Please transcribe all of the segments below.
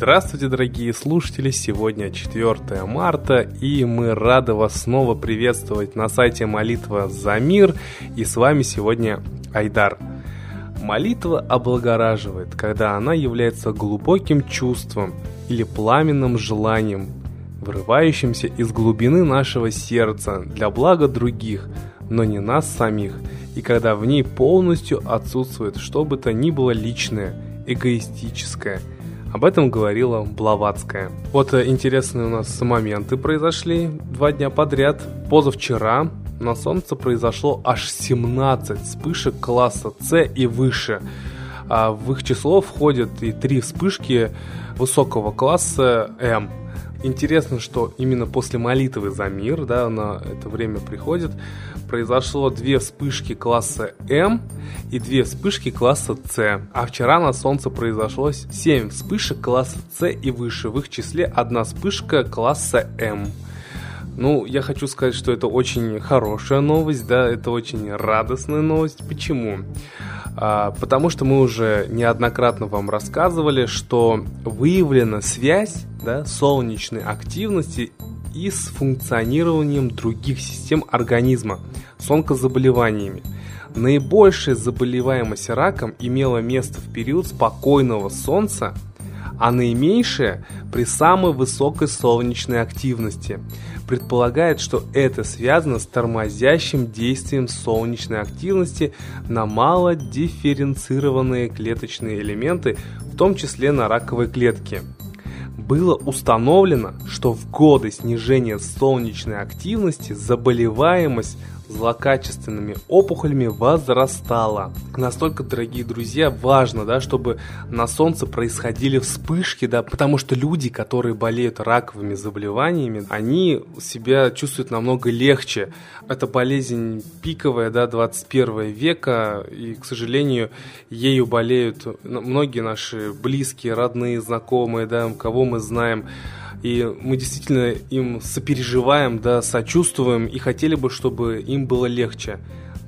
Здравствуйте, дорогие слушатели! Сегодня 4 марта, и мы рады вас снова приветствовать на сайте Молитва за мир. И с вами сегодня Айдар. Молитва облагораживает, когда она является глубоким чувством или пламенным желанием, вырывающимся из глубины нашего сердца для блага других, но не нас самих, и когда в ней полностью отсутствует что бы то ни было личное, эгоистическое – об этом говорила Блаватская. Вот э, интересные у нас моменты произошли два дня подряд. Позавчера на Солнце произошло аж 17 вспышек класса С и выше. А в их число входят и три вспышки высокого класса М. Интересно, что именно после молитвы за мир, да, на это время приходит, произошло две вспышки класса М и две вспышки класса С. А вчера на Солнце произошло 7 вспышек класса С и выше. В их числе одна вспышка класса М. Ну, я хочу сказать, что это очень хорошая новость, да, это очень радостная новость. Почему? А, потому что мы уже неоднократно вам рассказывали, что выявлена связь да, солнечной активности и с функционированием других систем организма с онкозаболеваниями. Наибольшая заболеваемость раком имела место в период спокойного солнца, а наименьшая при самой высокой солнечной активности. Предполагает, что это связано с тормозящим действием солнечной активности на малодифференцированные клеточные элементы, в том числе на раковые клетки было установлено, что в годы снижения солнечной активности заболеваемость злокачественными опухолями возрастала. Настолько, дорогие друзья, важно, да, чтобы на солнце происходили вспышки, да, потому что люди, которые болеют раковыми заболеваниями, они себя чувствуют намного легче. Это болезнь пиковая, да, 21 века, и, к сожалению, ею болеют многие наши близкие, родные, знакомые, да, кого мы знаем и мы действительно им сопереживаем, да, сочувствуем и хотели бы, чтобы им было легче.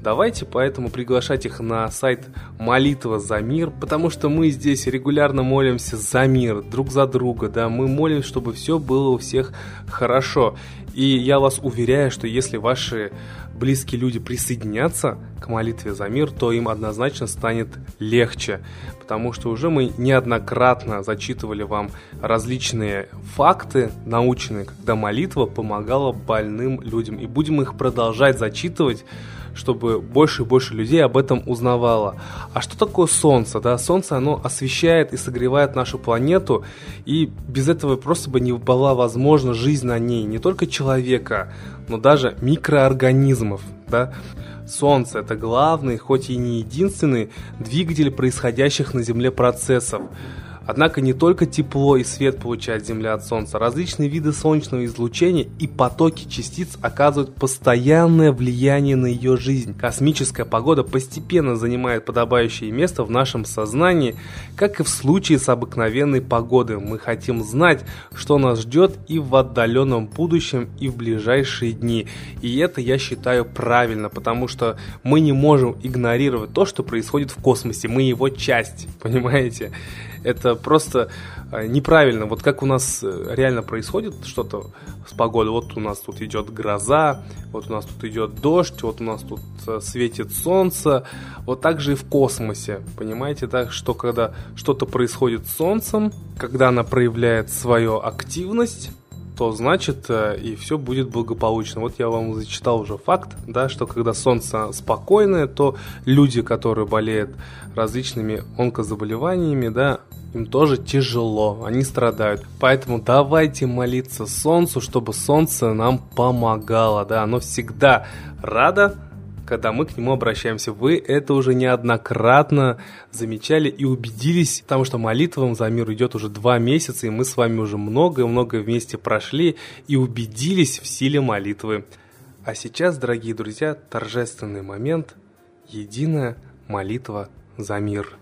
Давайте поэтому приглашать их на сайт Молитва за мир, потому что мы здесь регулярно молимся за мир, друг за друга, да, мы молимся, чтобы все было у всех хорошо. И я вас уверяю, что если ваши близкие люди присоединятся к молитве за мир, то им однозначно станет легче, потому что уже мы неоднократно зачитывали вам различные факты научные, когда молитва помогала больным людям, и будем их продолжать зачитывать, чтобы больше и больше людей об этом узнавало. А что такое Солнце? Да? Солнце, оно освещает и согревает нашу планету, и без этого просто бы не была возможна жизнь на ней, не только человека, но даже микроорганизмов. Да? Солнце – это главный, хоть и не единственный, двигатель происходящих на Земле процессов. Однако не только тепло и свет получает Земля от Солнца, различные виды солнечного излучения и потоки частиц оказывают постоянное влияние на ее жизнь. Космическая погода постепенно занимает подобающее место в нашем сознании, как и в случае с обыкновенной погодой. Мы хотим знать, что нас ждет и в отдаленном будущем, и в ближайшие дни. И это я считаю правильно, потому что мы не можем игнорировать то, что происходит в космосе. Мы его часть, понимаете? это просто э, неправильно. Вот как у нас э, реально происходит что-то с погодой. Вот у нас тут идет гроза, вот у нас тут идет дождь, вот у нас тут э, светит солнце. Вот так же и в космосе. Понимаете, так что когда что-то происходит с солнцем, когда она проявляет свою активность, то значит и все будет благополучно. Вот я вам зачитал уже факт, да, что когда солнце спокойное, то люди, которые болеют различными онкозаболеваниями, да, им тоже тяжело, они страдают. Поэтому давайте молиться Солнцу, чтобы Солнце нам помогало, да, оно всегда радо, когда мы к нему обращаемся. Вы это уже неоднократно замечали и убедились, потому что молитва за мир идет уже два месяца, и мы с вами уже много-много вместе прошли и убедились в силе молитвы. А сейчас, дорогие друзья, торжественный момент – единая молитва за мир.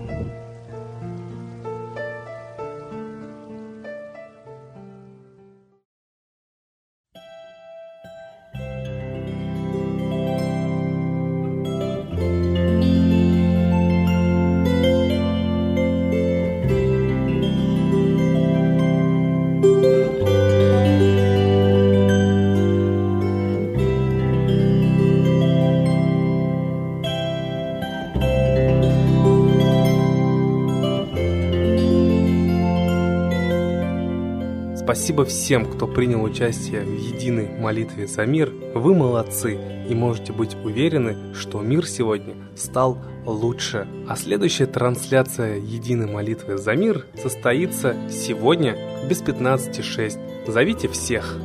Спасибо всем, кто принял участие в единой молитве за мир. Вы молодцы и можете быть уверены, что мир сегодня стал лучше. А следующая трансляция единой молитвы за мир состоится сегодня без 15.06. Зовите всех!